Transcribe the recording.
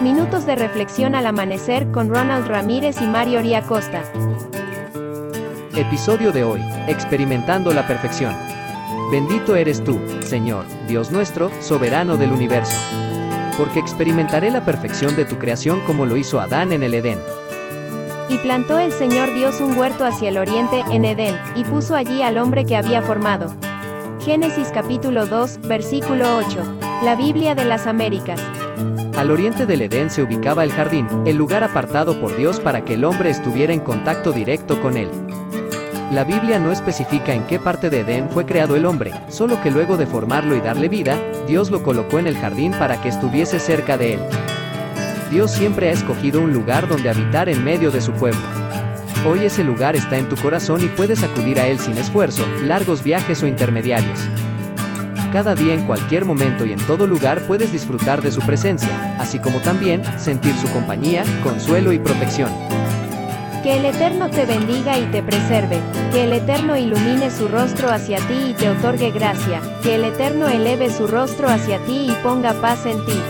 Minutos de reflexión al amanecer con Ronald Ramírez y Mario Oria Costa. Episodio de hoy, experimentando la perfección. Bendito eres tú, Señor, Dios nuestro, soberano del universo. Porque experimentaré la perfección de tu creación como lo hizo Adán en el Edén. Y plantó el Señor Dios un huerto hacia el oriente, en Edén, y puso allí al hombre que había formado. Génesis capítulo 2, versículo 8. La Biblia de las Américas. Al oriente del Edén se ubicaba el jardín, el lugar apartado por Dios para que el hombre estuviera en contacto directo con él. La Biblia no especifica en qué parte de Edén fue creado el hombre, solo que luego de formarlo y darle vida, Dios lo colocó en el jardín para que estuviese cerca de él. Dios siempre ha escogido un lugar donde habitar en medio de su pueblo. Hoy ese lugar está en tu corazón y puedes acudir a él sin esfuerzo, largos viajes o intermediarios. Cada día en cualquier momento y en todo lugar puedes disfrutar de su presencia, así como también sentir su compañía, consuelo y protección. Que el Eterno te bendiga y te preserve, que el Eterno ilumine su rostro hacia ti y te otorgue gracia, que el Eterno eleve su rostro hacia ti y ponga paz en ti.